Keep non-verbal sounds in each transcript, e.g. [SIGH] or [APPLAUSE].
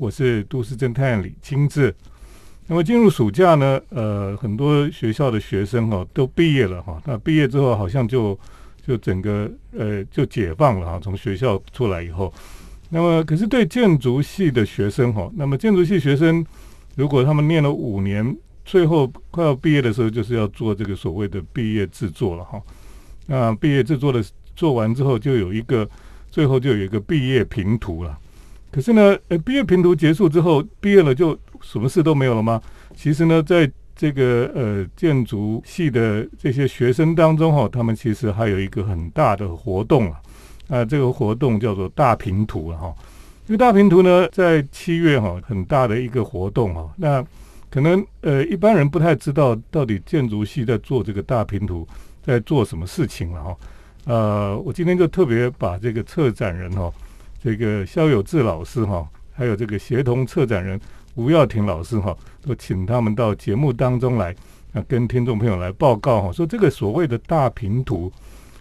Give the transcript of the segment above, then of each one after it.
我是都市侦探李清志。那么进入暑假呢，呃，很多学校的学生哈都毕业了哈。那毕业之后好像就就整个呃就解放了哈，从学校出来以后。那么可是对建筑系的学生哈，那么建筑系学生如果他们念了五年，最后快要毕业的时候，就是要做这个所谓的毕业制作了哈。那毕业制作的做完之后，就有一个最后就有一个毕业评图了。可是呢，呃，毕业评图结束之后，毕业了就什么事都没有了吗？其实呢，在这个呃建筑系的这些学生当中哈，他们其实还有一个很大的活动啊，啊，这个活动叫做大平图了哈。这个大平图呢，在七月哈，很大的一个活动哈。那可能呃一般人不太知道到底建筑系在做这个大平图在做什么事情了哈。呃，我今天就特别把这个策展人哈。这个肖有志老师哈，还有这个协同策展人吴耀庭老师哈，都请他们到节目当中来，啊，跟听众朋友来报告哈，说这个所谓的大平图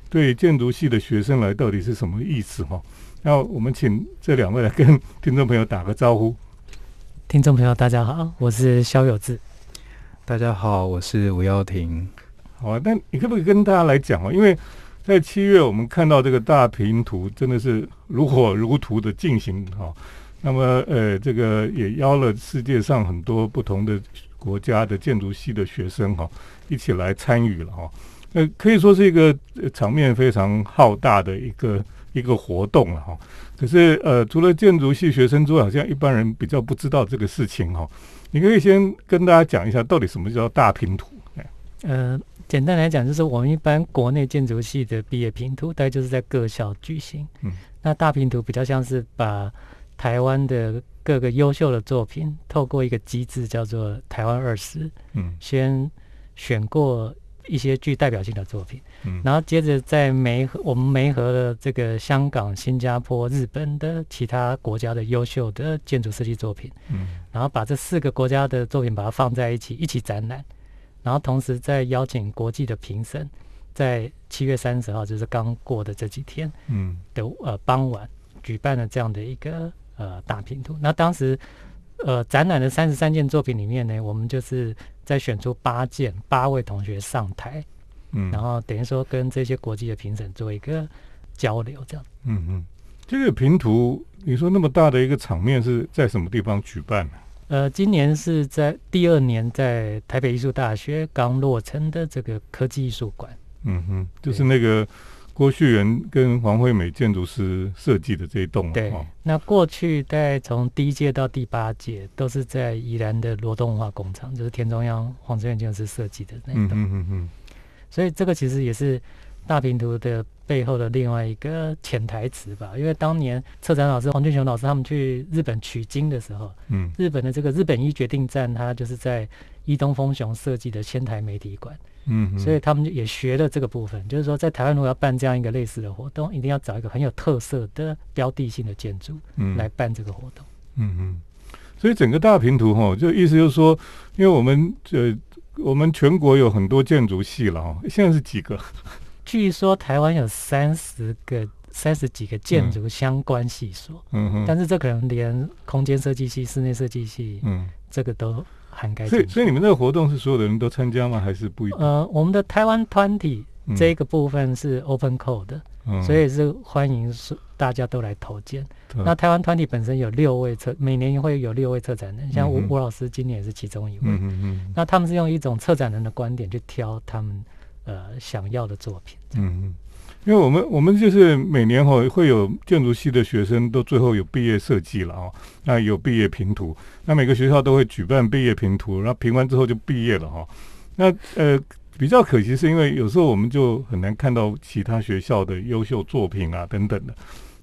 对建筑系的学生来到底是什么意思哈？那我们请这两位来跟听众朋友打个招呼。听众朋友，大家好，我是肖有志。大家好，我是吴耀庭。好啊，那你可不可以跟大家来讲哦？因为在七月，我们看到这个大平图真的是如火如荼的进行哈。那么，呃，这个也邀了世界上很多不同的国家的建筑系的学生哈，一起来参与了哈。呃，可以说是一个场面非常浩大的一个一个活动了哈。可是，呃，除了建筑系学生之外，好像一般人比较不知道这个事情哈。你可以先跟大家讲一下，到底什么叫大平图？呃。简单来讲，就是我们一般国内建筑系的毕业评图，大概就是在各校举行。嗯，那大评图比较像是把台湾的各个优秀的作品，透过一个机制叫做台湾二十，嗯，先选过一些具代表性的作品，嗯，然后接着在梅我们梅河的这个香港、新加坡、日本的其他国家的优秀的建筑设计作品，嗯，然后把这四个国家的作品把它放在一起，一起展览。然后同时再邀请国际的评审，在七月三十号，就是刚过的这几天，嗯，的呃傍晚举办了这样的一个呃大拼图。那当时呃展览的三十三件作品里面呢，我们就是在选出八件，八位同学上台，嗯，然后等于说跟这些国际的评审做一个交流，这样。嗯嗯，这个拼图，你说那么大的一个场面是在什么地方举办呢？呃，今年是在第二年，在台北艺术大学刚落成的这个科技艺术馆。嗯哼，就是那个郭旭元跟黄惠美建筑师设计的这一栋。对，那过去在从第一届到第八届都是在宜兰的罗东文化工厂，就是田中央黄志远建筑师设计的那一栋。嗯嗯嗯嗯。所以这个其实也是大平图的。背后的另外一个潜台词吧，因为当年策展老师黄俊雄老师他们去日本取经的时候，嗯，日本的这个日本一决定站，它就是在伊东丰雄设计的仙台媒体馆，嗯，所以他们也学了这个部分，就是说在台湾如果要办这样一个类似的活动，一定要找一个很有特色的标的性的建筑，嗯，来办这个活动，嗯嗯，所以整个大平图哈，就意思就是说，因为我们呃，我们全国有很多建筑系了哈，现在是几个？据说台湾有三十个、三十几个建筑相关系所，嗯哼，但是这可能连空间设计系、室内设计系，嗯，这个都涵盖。所以，所以你们这个活动是所有的人都参加吗？还是不一？呃，我们的台湾团体这个部分是 open code 的，所以是欢迎是大家都来投件。那台湾团体本身有六位策，每年会有六位策展人，像吴吴老师今年也是其中一位。嗯嗯嗯。那他们是用一种策展人的观点去挑他们。呃，想要的作品。嗯嗯，因为我们我们就是每年哈会有建筑系的学生都最后有毕业设计了啊，那有毕业评图，那每个学校都会举办毕业评图，然后评完之后就毕业了哈。那呃比较可惜是因为有时候我们就很难看到其他学校的优秀作品啊等等的。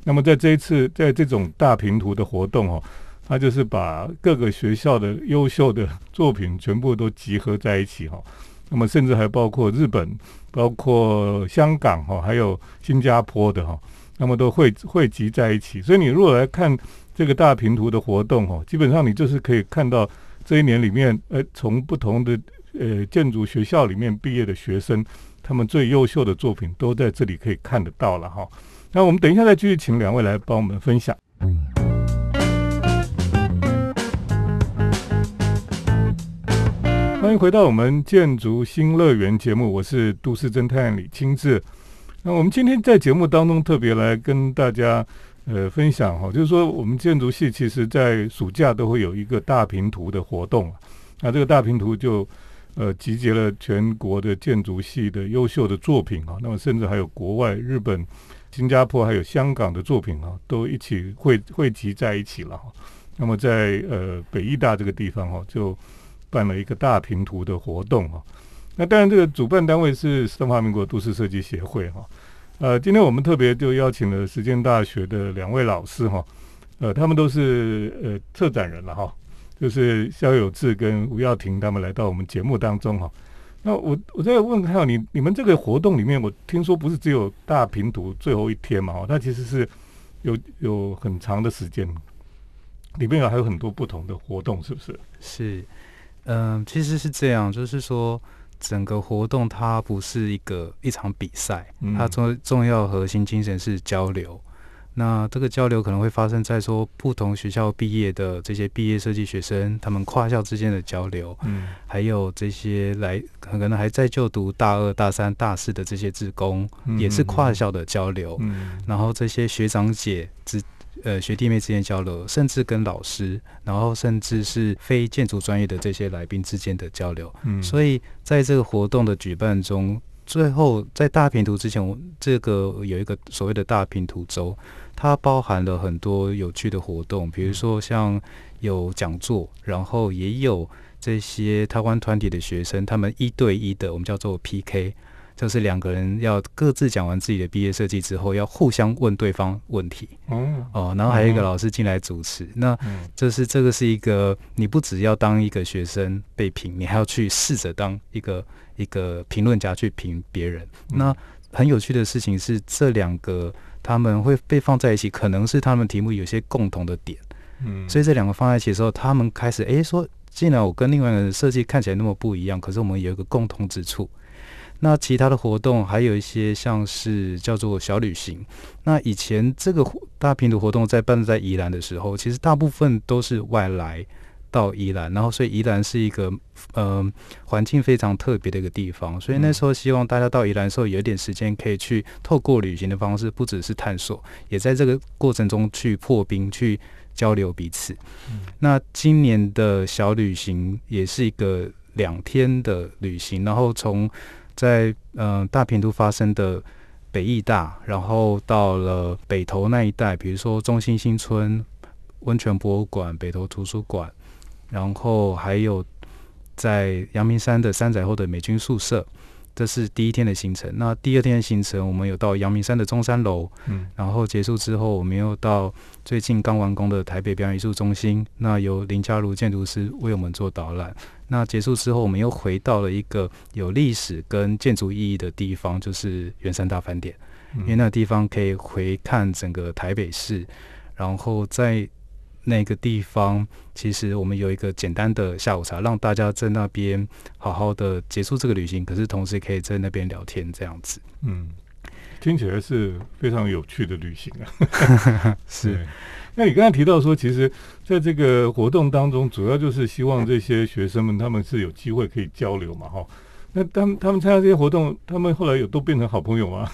那么在这一次在这种大评图的活动哈，他就是把各个学校的优秀的作品全部都集合在一起哈。那么甚至还包括日本、包括香港哈，还有新加坡的哈，那么都汇汇集在一起。所以你如果来看这个大平图的活动哈，基本上你就是可以看到这一年里面，呃，从不同的呃建筑学校里面毕业的学生，他们最优秀的作品都在这里可以看得到了哈。那我们等一下再继续请两位来帮我们分享。欢迎回到我们建筑新乐园节目，我是都市侦探李清志。那我们今天在节目当中特别来跟大家呃分享哈，就是说我们建筑系其实在暑假都会有一个大平图的活动那这个大平图就呃集结了全国的建筑系的优秀的作品啊，那么甚至还有国外日本、新加坡还有香港的作品啊，都一起汇汇集在一起了。那么在呃北艺大这个地方哈，就办了一个大平图的活动哈。那当然，这个主办单位是中华民国都市设计协会哈。呃，今天我们特别就邀请了实践大学的两位老师哈。呃，他们都是呃策展人了哈，就是肖有志跟吴耀庭他们来到我们节目当中哈。那我我再问看你，你们这个活动里面，我听说不是只有大平图最后一天嘛？哦，它其实是有有很长的时间。里面有还有很多不同的活动，是不是？是，嗯，其实是这样，就是说，整个活动它不是一个一场比赛，它重重要核心精神是交流。那这个交流可能会发生在说不同学校毕业的这些毕业设计学生，他们跨校之间的交流，嗯，还有这些来可能还在就读大二、大三、大四的这些职工，也是跨校的交流。嗯，然后这些学长姐之。呃，学弟妹之间交流，甚至跟老师，然后甚至是非建筑专业的这些来宾之间的交流。嗯，所以在这个活动的举办中，最后在大平图之前，这个有一个所谓的大平图周，它包含了很多有趣的活动，比如说像有讲座，然后也有这些台湾团体的学生，他们一对一的，我们叫做 PK。就是两个人要各自讲完自己的毕业设计之后，要互相问对方问题。哦哦，然后还有一个老师进来主持。那这是这个是一个，你不只要当一个学生被评，你还要去试着当一个一个评论家去评别人。那很有趣的事情是，这两个他们会被放在一起，可能是他们题目有些共同的点。嗯，所以这两个放在一起的时候，他们开始哎说，既然我跟另外一个人设计看起来那么不一样，可是我们有一个共同之处。那其他的活动还有一些像是叫做小旅行。那以前这个大平图活动在办在宜兰的时候，其实大部分都是外来到宜兰，然后所以宜兰是一个呃环境非常特别的一个地方。所以那时候希望大家到宜兰的时候有一点时间可以去透过旅行的方式，不只是探索，也在这个过程中去破冰、去交流彼此。那今年的小旅行也是一个两天的旅行，然后从在嗯大平都发生的北艺大，然后到了北投那一带，比如说中心新村温泉博物馆、北投图书馆，然后还有在阳明山的山仔后的美军宿舍。这是第一天的行程。那第二天的行程，我们有到阳明山的中山楼，嗯，然后结束之后，我们又到最近刚完工的台北表演艺术中心，那由林家如建筑师为我们做导览。那结束之后，我们又回到了一个有历史跟建筑意义的地方，就是圆山大饭店，因为那个地方可以回看整个台北市，然后在。那个地方，其实我们有一个简单的下午茶，让大家在那边好好的结束这个旅行，可是同时可以在那边聊天，这样子。嗯，听起来是非常有趣的旅行啊。[LAUGHS] [LAUGHS] 是。那你刚才提到说，其实在这个活动当中，主要就是希望这些学生们他们是有机会可以交流嘛，哈。那他们他们参加这些活动，他们后来有都变成好朋友吗？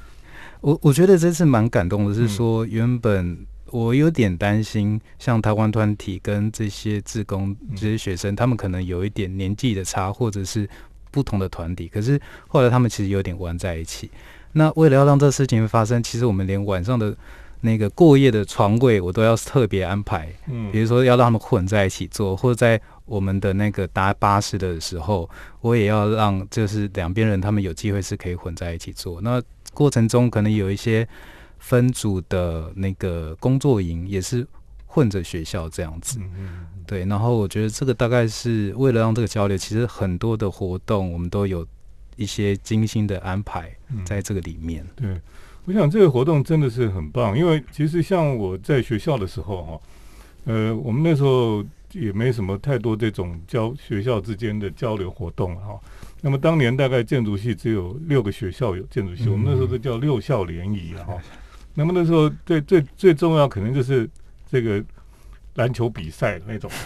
[LAUGHS] 我我觉得这次蛮感动的，是说原本。我有点担心，像台湾团体跟这些志工、这些学生，他们可能有一点年纪的差，或者是不同的团体。可是后来他们其实有点玩在一起。那为了要让这事情发生，其实我们连晚上的那个过夜的床位，我都要特别安排。嗯，比如说要让他们混在一起坐，或者在我们的那个搭巴士的时候，我也要让就是两边人他们有机会是可以混在一起坐。那过程中可能有一些。分组的那个工作营也是混着学校这样子，嗯对。然后我觉得这个大概是为了让这个交流，其实很多的活动我们都有一些精心的安排在这个里面。对，我想这个活动真的是很棒，因为其实像我在学校的时候哈，呃，我们那时候也没什么太多这种交学校之间的交流活动哈。那么当年大概建筑系只有六个学校有建筑系，我们那时候都叫六校联谊啊哈。那么那时候最最最重要，可能就是这个篮球比赛那种。[LAUGHS]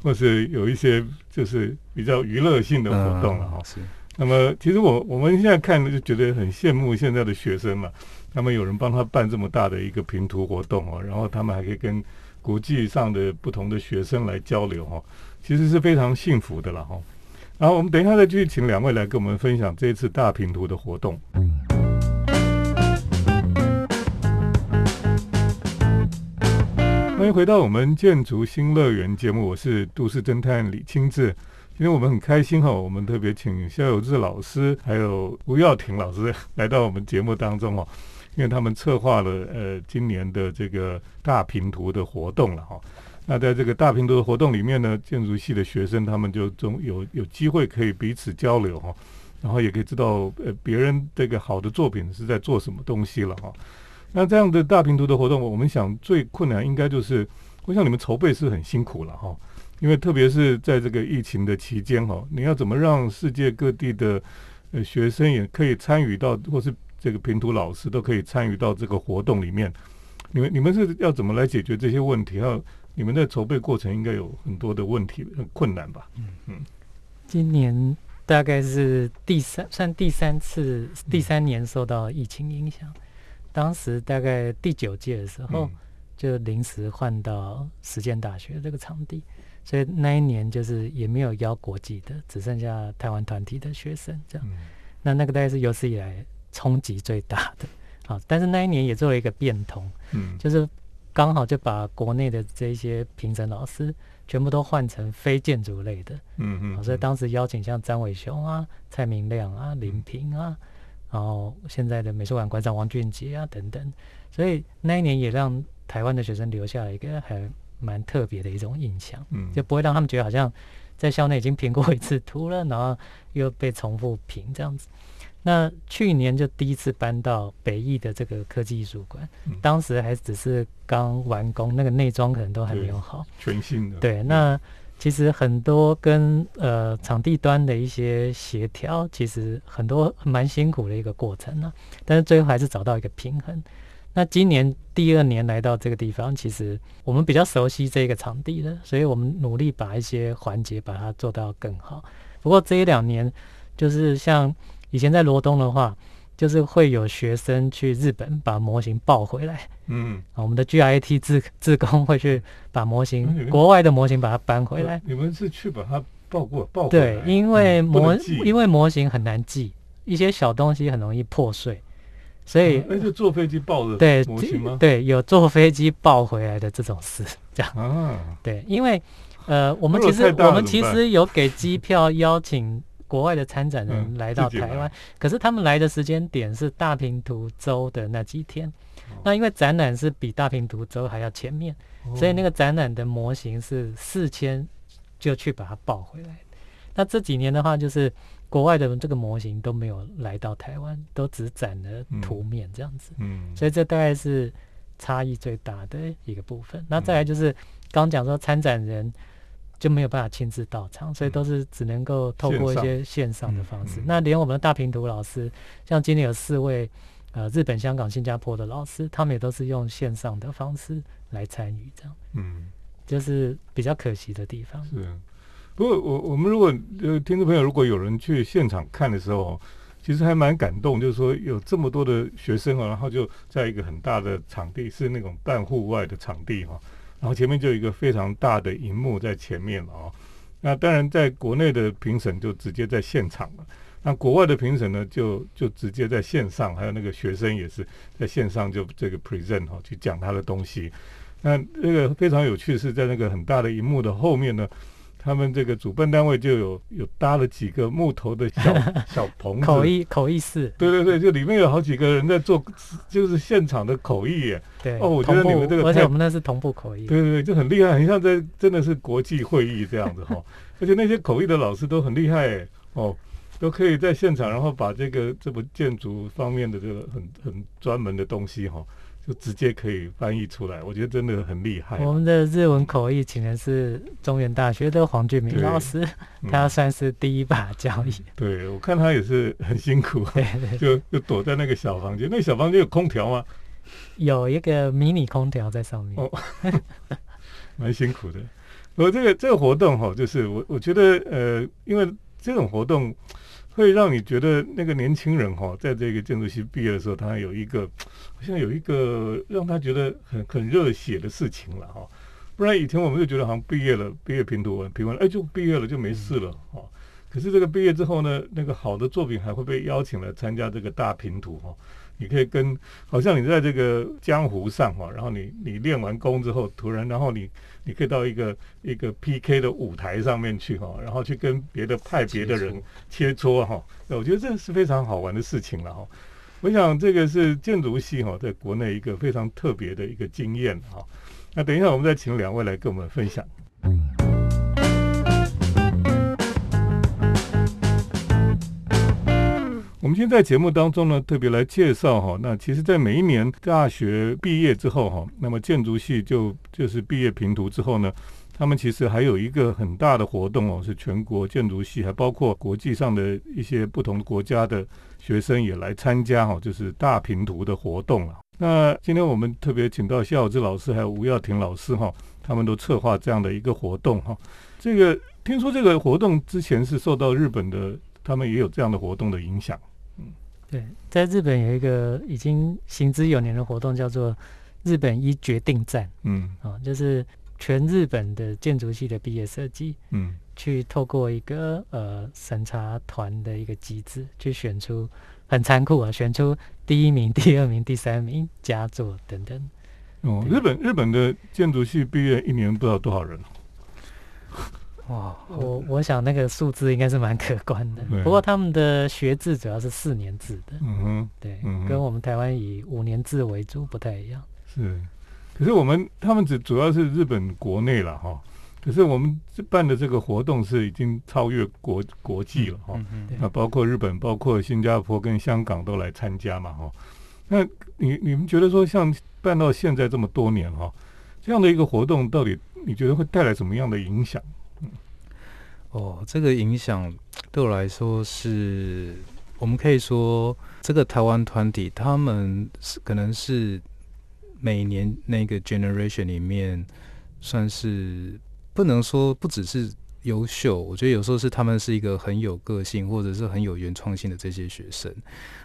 或是有一些就是比较娱乐性的活动了哈。是。那么，其实我我们现在看就觉得很羡慕现在的学生嘛，他们有人帮他办这么大的一个拼图活动哦，然后他们还可以跟国际上的不同的学生来交流哈，其实是非常幸福的了哈。然后我们等一下再继续请两位来跟我们分享这次大拼图的活动。欢迎回到我们建筑新乐园节目，我是都市侦探李清志。今天我们很开心哈，我们特别请肖有志老师还有吴耀庭老师来到我们节目当中哦，因为他们策划了呃今年的这个大平图的活动了哈。那在这个大平图的活动里面呢，建筑系的学生他们就总有有机会可以彼此交流哈，然后也可以知道呃别人这个好的作品是在做什么东西了哈。那这样的大平图的活动，我们想最困难应该就是，我想你们筹备是很辛苦了哈。因为特别是在这个疫情的期间哈，你要怎么让世界各地的呃学生也可以参与到，或是这个平图老师都可以参与到这个活动里面？你们你们是要怎么来解决这些问题？要你们在筹备过程应该有很多的问题，很困难吧？嗯嗯。今年大概是第三算第三次第三年受到疫情影响，当时大概第九届的时候就临时换到实践大学这个场地。所以那一年就是也没有邀国际的，只剩下台湾团体的学生这样。那那个大概是有史以来冲击最大的。啊，但是那一年也做了一个变通，嗯，就是刚好就把国内的这些评审老师全部都换成非建筑类的，嗯嗯。所以当时邀请像张伟雄啊、蔡明亮啊、林平啊，然后现在的美术馆馆长王俊杰啊等等。所以那一年也让台湾的学生留下了一个很。蛮特别的一种印象，嗯，就不会让他们觉得好像在校内已经评过一次图了，然后又被重复评这样子。那去年就第一次搬到北艺的这个科技艺术馆，当时还只是刚完工，那个内装可能都还没有好，全新的。对，那其实很多跟呃场地端的一些协调，其实很多蛮辛苦的一个过程呢，但是最后还是找到一个平衡。那今年第二年来到这个地方，其实我们比较熟悉这个场地的，所以我们努力把一些环节把它做到更好。不过这一两年，就是像以前在罗东的话，就是会有学生去日本把模型抱回来。嗯，我们的 GIT 自自工会去把模型国外的模型把它搬回来。你们是去把它抱过抱？对，因为模因为模型很难记，一些小东西很容易破碎。所以，那就坐飞机抱着对模型吗？对，有坐飞机抱回来的这种事，这样啊。对，因为呃，我们其实我们其实有给机票邀请国外的参展人来到台湾，可是他们来的时间点是大平图州的那几天。那因为展览是比大平图州还要前面，所以那个展览的模型是四千就去把它抱回来。那这几年的话，就是。国外的这个模型都没有来到台湾，都只展了图面这样子，嗯，所以这大概是差异最大的一个部分。那再来就是刚讲说参展人就没有办法亲自到场，所以都是只能够透过一些线上的方式。那连我们的大平图老师，像今天有四位呃日本、香港、新加坡的老师，他们也都是用线上的方式来参与，这样，嗯，就是比较可惜的地方。是。不过我我们如果呃听众朋友如果有人去现场看的时候，其实还蛮感动，就是说有这么多的学生啊，然后就在一个很大的场地，是那种半户外的场地哈，然后前面就有一个非常大的荧幕在前面啊。那当然在国内的评审就直接在现场了，那国外的评审呢就就直接在线上，还有那个学生也是在线上就这个 present 哈，去讲他的东西。那那个非常有趣的是在那个很大的荧幕的后面呢。他们这个主办单位就有有搭了几个木头的小 [LAUGHS] 小棚子，口译口译室，对对对，就里面有好几个人在做，就是现场的口译耶。对，哦，我觉得你们这个，而且我们那是同步口译，对对对，就很厉害，很像在真的是国际会议这样子哈。[LAUGHS] 而且那些口译的老师都很厉害哦，都可以在现场，然后把这个这部建筑方面的这个很很专门的东西哈。就直接可以翻译出来，我觉得真的很厉害。我们的日文口译请的是中原大学的黄俊明老师，他算是第一把交椅。对，我看他也是很辛苦，[LAUGHS] 就就躲在那个小房间。那小房间有空调吗？有一个迷你空调在上面。[LAUGHS] 蛮辛苦的。我这个这个活动哈，就是我我觉得呃，因为这种活动会让你觉得那个年轻人哈，在这个建筑系毕业的时候，他有一个好像有一个让他觉得很很热血的事情了哈。不然以前我们就觉得好像毕业了，毕业评图文评完，哎，就毕业了就没事了哈。可是这个毕业之后呢，那个好的作品还会被邀请来参加这个大评图哈。你可以跟，好像你在这个江湖上哈，然后你你练完功之后，突然然后你你可以到一个一个 PK 的舞台上面去哈，然后去跟别的派别的人切磋哈。我觉得这是非常好玩的事情了哈。我想这个是建筑系哈，在国内一个非常特别的一个经验哈。那等一下我们再请两位来跟我们分享。我们今天在节目当中呢，特别来介绍哈。那其实，在每一年大学毕业之后哈，那么建筑系就就是毕业评图之后呢，他们其实还有一个很大的活动哦，是全国建筑系，还包括国际上的一些不同国家的学生也来参加哈，就是大评图的活动了。那今天我们特别请到谢小志老师还有吴耀庭老师哈，他们都策划这样的一个活动哈。这个听说这个活动之前是受到日本的。他们也有这样的活动的影响，对，在日本有一个已经行之有年的活动，叫做日本一决定战，嗯，啊，就是全日本的建筑系的毕业设计，嗯，去透过一个呃审查团的一个机制，去选出很残酷啊，选出第一名、[LAUGHS] 第二名、第三名佳作等等。哦，日本日本的建筑系毕业一年不知道多少人。[LAUGHS] 哇，我我想那个数字应该是蛮可观的。不过他们的学制主要是四年制的，嗯哼，对，跟我们台湾以五年制为主不太一样。是，可是我们他们只主要是日本国内了哈。可是我们办的这个活动是已经超越国国际了哈。那包括日本、包括新加坡跟香港都来参加嘛哈。那你你们觉得说像办到现在这么多年哈，这样的一个活动到底你觉得会带来什么样的影响？哦，这个影响对我来说是，我们可以说，这个台湾团体他们是可能是每年那个 generation 里面算是不能说不只是优秀，我觉得有时候是他们是一个很有个性或者是很有原创性的这些学生。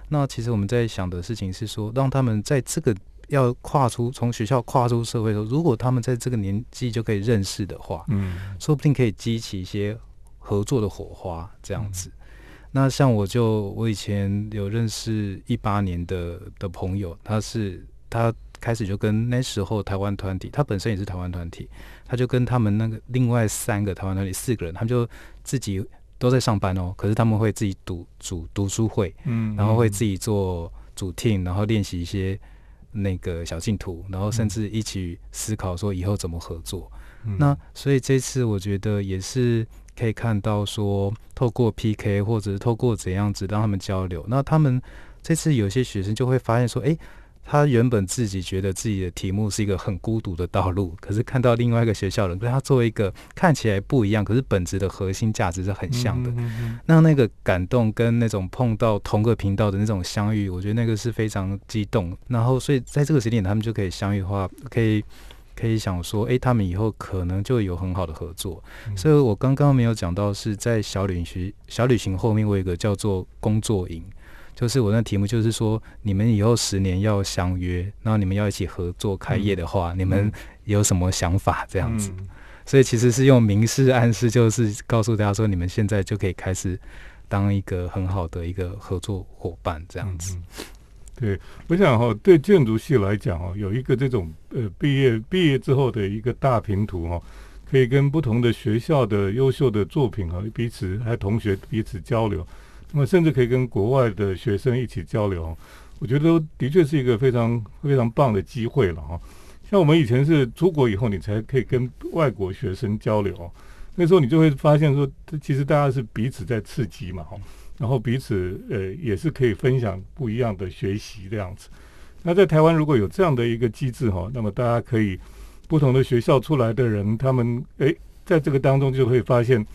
那其实我们在想的事情是说，让他们在这个要跨出从学校跨出社会的时候，如果他们在这个年纪就可以认识的话，嗯，说不定可以激起一些。合作的火花这样子，那像我就我以前有认识一八年的的朋友，他是他开始就跟那时候台湾团体，他本身也是台湾团体，他就跟他们那个另外三个台湾团体四个人，他们就自己都在上班哦，可是他们会自己读组读书会，嗯，然后会自己做主 team，然后练习一些那个小净土，然后甚至一起思考说以后怎么合作。那所以这次我觉得也是。可以看到，说透过 PK 或者是透过怎样子让他们交流，那他们这次有些学生就会发现说，哎，他原本自己觉得自己的题目是一个很孤独的道路，可是看到另外一个学校人跟他做一个看起来不一样，可是本质的核心价值是很像的，那那个感动跟那种碰到同个频道的那种相遇，我觉得那个是非常激动。然后，所以在这个时间点，他们就可以相遇的话，可以。可以想说，哎，他们以后可能就有很好的合作。所以我刚刚没有讲到，是在小旅行小旅行后面，我有一个叫做工作营，就是我那题目就是说，你们以后十年要相约，然后你们要一起合作开业的话，你们有什么想法？这样子。所以其实是用明示暗示，就是告诉大家说，你们现在就可以开始当一个很好的一个合作伙伴，这样子。对，我想哈，对建筑系来讲哈，有一个这种呃毕业毕业之后的一个大平图哈，可以跟不同的学校的优秀的作品哈彼此还同学彼此交流，那么甚至可以跟国外的学生一起交流，我觉得都的确是一个非常非常棒的机会了哈。像我们以前是出国以后，你才可以跟外国学生交流，那时候你就会发现说，其实大家是彼此在刺激嘛哈。然后彼此呃也是可以分享不一样的学习这样子。那在台湾如果有这样的一个机制哈，那么大家可以不同的学校出来的人，他们诶在这个当中就会发现，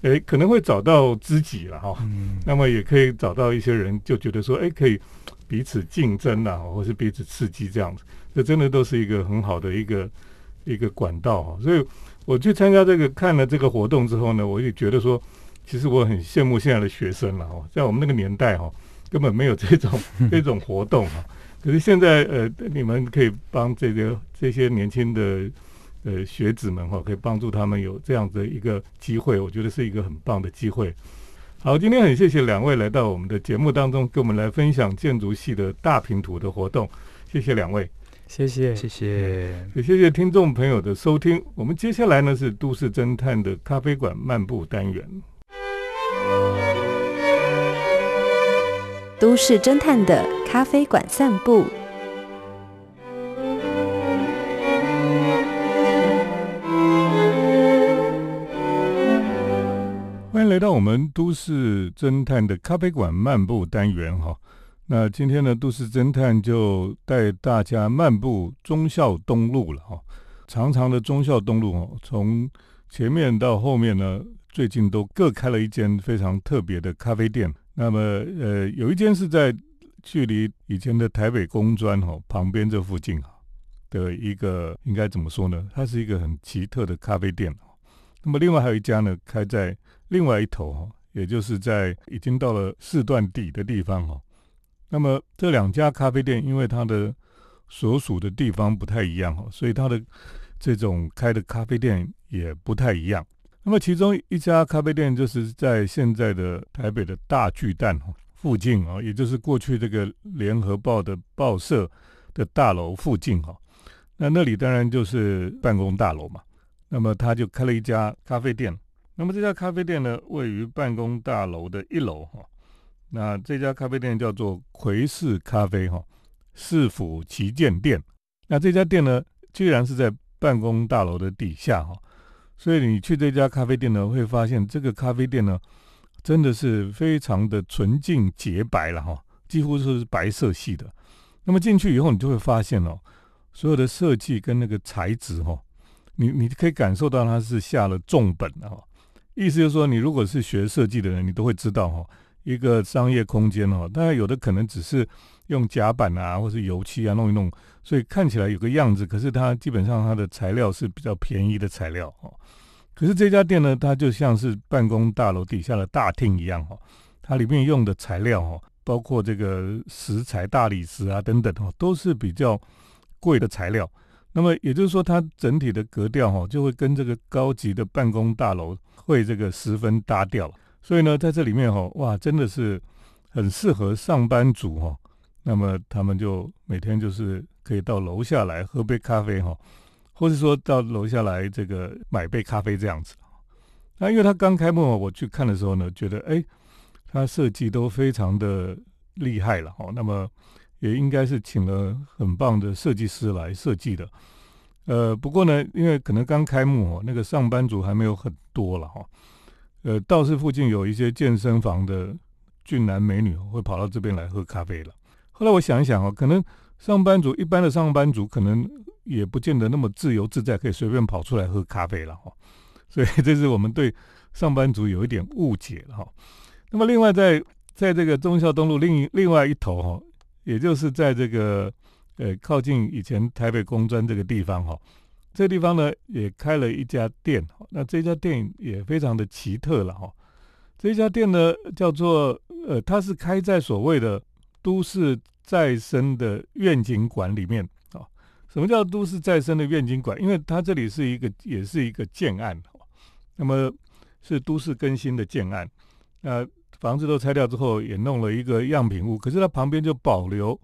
诶可能会找到知己了哈。嗯。那么也可以找到一些人就觉得说，诶可以彼此竞争啊，或是彼此刺激这样子，这真的都是一个很好的一个一个管道哈。所以我去参加这个看了这个活动之后呢，我也觉得说，其实我很羡慕现在的学生了哦，在我们那个年代哈，[LAUGHS] 根本没有这种 [LAUGHS] 这种活动哈。可是现在呃，你们可以帮这个这些年轻的呃学子们哈，可以帮助他们有这样的一个机会，我觉得是一个很棒的机会。好，今天很谢谢两位来到我们的节目当中，跟我们来分享建筑系的大平图的活动。谢谢两位，谢谢，谢谢，也谢谢听众朋友的收听。我们接下来呢是都市侦探的咖啡馆漫步单元，都市侦探的咖啡馆散步。欢迎来到我们都市侦探的咖啡馆漫步单元哈，那今天呢，都市侦探就带大家漫步忠孝东路了哈。长长的忠孝东路哦，从前面到后面呢，最近都各开了一间非常特别的咖啡店。那么呃，有一间是在距离以前的台北工专哈旁边这附近哈的一个，应该怎么说呢？它是一个很奇特的咖啡店。那么另外还有一家呢，开在另外一头哈，也就是在已经到了四段底的地方哈。那么这两家咖啡店，因为它的所属的地方不太一样哈，所以它的这种开的咖啡店也不太一样。那么其中一家咖啡店就是在现在的台北的大巨蛋哈附近啊，也就是过去这个联合报的报社的大楼附近哈。那那里当然就是办公大楼嘛。那么他就开了一家咖啡店。那么这家咖啡店呢，位于办公大楼的一楼哈。那这家咖啡店叫做奎氏咖啡哈，市府旗舰店。那这家店呢，居然是在办公大楼的底下哈。所以你去这家咖啡店呢，会发现这个咖啡店呢，真的是非常的纯净洁白了哈，几乎是白色系的。那么进去以后，你就会发现哦，所有的设计跟那个材质哈，你你可以感受到它是下了重本的哈。意思就是说，你如果是学设计的人，你都会知道哈，一个商业空间哦，当然有的可能只是用甲板啊，或是油漆啊弄一弄，所以看起来有个样子，可是它基本上它的材料是比较便宜的材料哦。可是这家店呢，它就像是办公大楼底下的大厅一样哦，它里面用的材料哦，包括这个石材、大理石啊等等哦，都是比较贵的材料。那么也就是说，它整体的格调哈，就会跟这个高级的办公大楼。会这个十分搭调，所以呢，在这里面哈，哇，真的是很适合上班族哈。那么他们就每天就是可以到楼下来喝杯咖啡哈，或是说到楼下来这个买杯咖啡这样子。那因为他刚开幕，我去看的时候呢，觉得哎，他设计都非常的厉害了哈。那么也应该是请了很棒的设计师来设计的。呃，不过呢，因为可能刚开幕哦，那个上班族还没有很多了哈。呃，倒是附近有一些健身房的俊男美女会跑到这边来喝咖啡了。后来我想一想哦，可能上班族一般的上班族可能也不见得那么自由自在，可以随便跑出来喝咖啡了哈。[LAUGHS] 所以这是我们对上班族有一点误解了哈。那么另外在在这个忠孝东路另另外一头哈，也就是在这个。呃，靠近以前台北工专这个地方哈，这个地方呢也开了一家店，那这家店也非常的奇特了哈。这家店呢叫做呃，它是开在所谓的都市再生的愿景馆里面啊。什么叫都市再生的愿景馆？因为它这里是一个也是一个建案，那么是都市更新的建案。那房子都拆掉之后，也弄了一个样品屋，可是它旁边就保留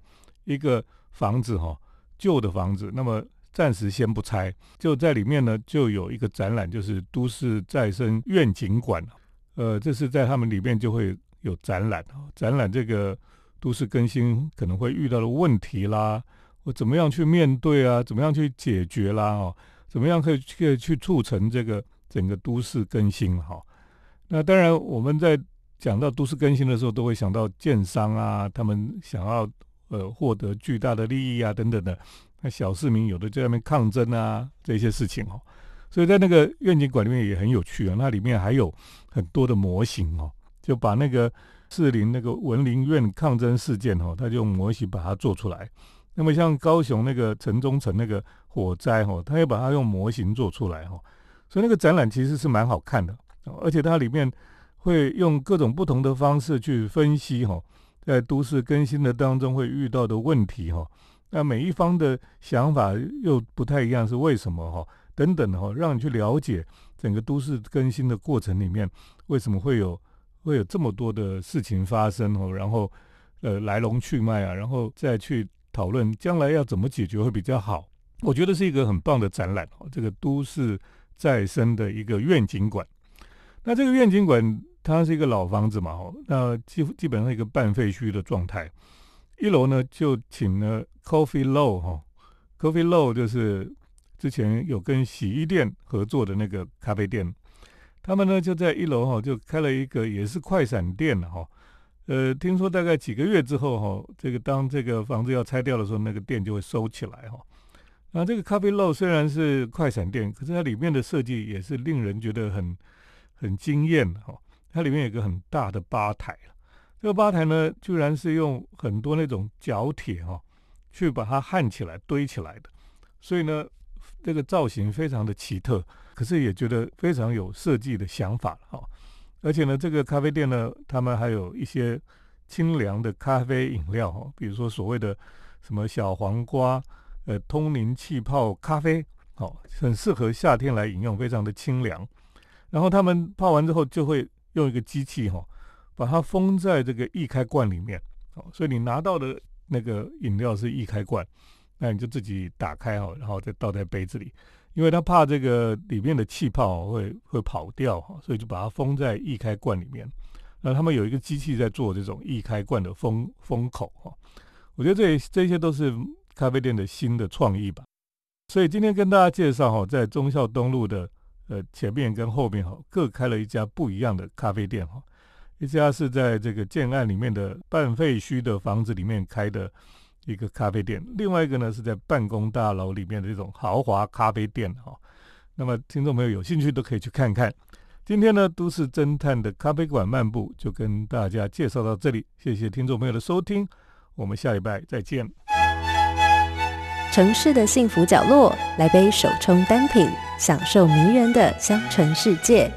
一个。房子哈，旧的房子，那么暂时先不拆，就在里面呢，就有一个展览，就是都市再生愿景馆。呃，这是在他们里面就会有展览，展览这个都市更新可能会遇到的问题啦，我怎么样去面对啊，怎么样去解决啦，哦，怎么样可以去去促成这个整个都市更新哈。那当然，我们在讲到都市更新的时候，都会想到建商啊，他们想要。呃，获得巨大的利益啊，等等的，那小市民有的在那边抗争啊，这些事情哦，所以在那个愿景馆里面也很有趣啊，那里面还有很多的模型哦，就把那个士林那个文林院抗争事件哦，他就用模型把它做出来，那么像高雄那个城中城那个火灾哈，他也把它用模型做出来哈，所以那个展览其实是蛮好看的，而且它里面会用各种不同的方式去分析哈，在都市更新的当中会遇到的问题哈，那每一方的想法又不太一样，是为什么哈？等等的哈，让你去了解整个都市更新的过程里面为什么会有会有这么多的事情发生哦，然后呃来龙去脉啊，然后再去。讨论将来要怎么解决会比较好，我觉得是一个很棒的展览哦。这个都市再生的一个愿景馆，那这个愿景馆它是一个老房子嘛，哦，那基基本上一个半废墟的状态。一楼呢就请了 Coffee Low 哈，Coffee Low 就是之前有跟洗衣店合作的那个咖啡店，他们呢就在一楼哈就开了一个也是快闪店了哈。呃，听说大概几个月之后哈，这个当这个房子要拆掉的时候，那个店就会收起来哈。那这个咖啡漏虽然是快闪店，可是它里面的设计也是令人觉得很很惊艳哈。它里面有个很大的吧台这个吧台呢，居然是用很多那种角铁哈，去把它焊起来堆起来的，所以呢，这个造型非常的奇特，可是也觉得非常有设计的想法哈。而且呢，这个咖啡店呢，他们还有一些清凉的咖啡饮料哈，比如说所谓的什么小黄瓜呃通灵气泡咖啡，好，很适合夏天来饮用，非常的清凉。然后他们泡完之后，就会用一个机器哈，把它封在这个易开罐里面，好，所以你拿到的那个饮料是易开罐，那你就自己打开哈，然后再倒在杯子里。因为他怕这个里面的气泡会会跑掉哈，所以就把它封在易开罐里面。那他们有一个机器在做这种易开罐的封封口哈。我觉得这这些都是咖啡店的新的创意吧。所以今天跟大家介绍哈，在忠孝东路的呃前面跟后面哈各开了一家不一样的咖啡店哈。一家是在这个建案里面的半废墟的房子里面开的。一个咖啡店，另外一个呢是在办公大楼里面的这种豪华咖啡店哈。那么听众朋友有兴趣都可以去看看。今天呢，都市侦探的咖啡馆漫步就跟大家介绍到这里，谢谢听众朋友的收听，我们下礼拜再见。城市的幸福角落，来杯手冲单品，享受迷人的香醇世界。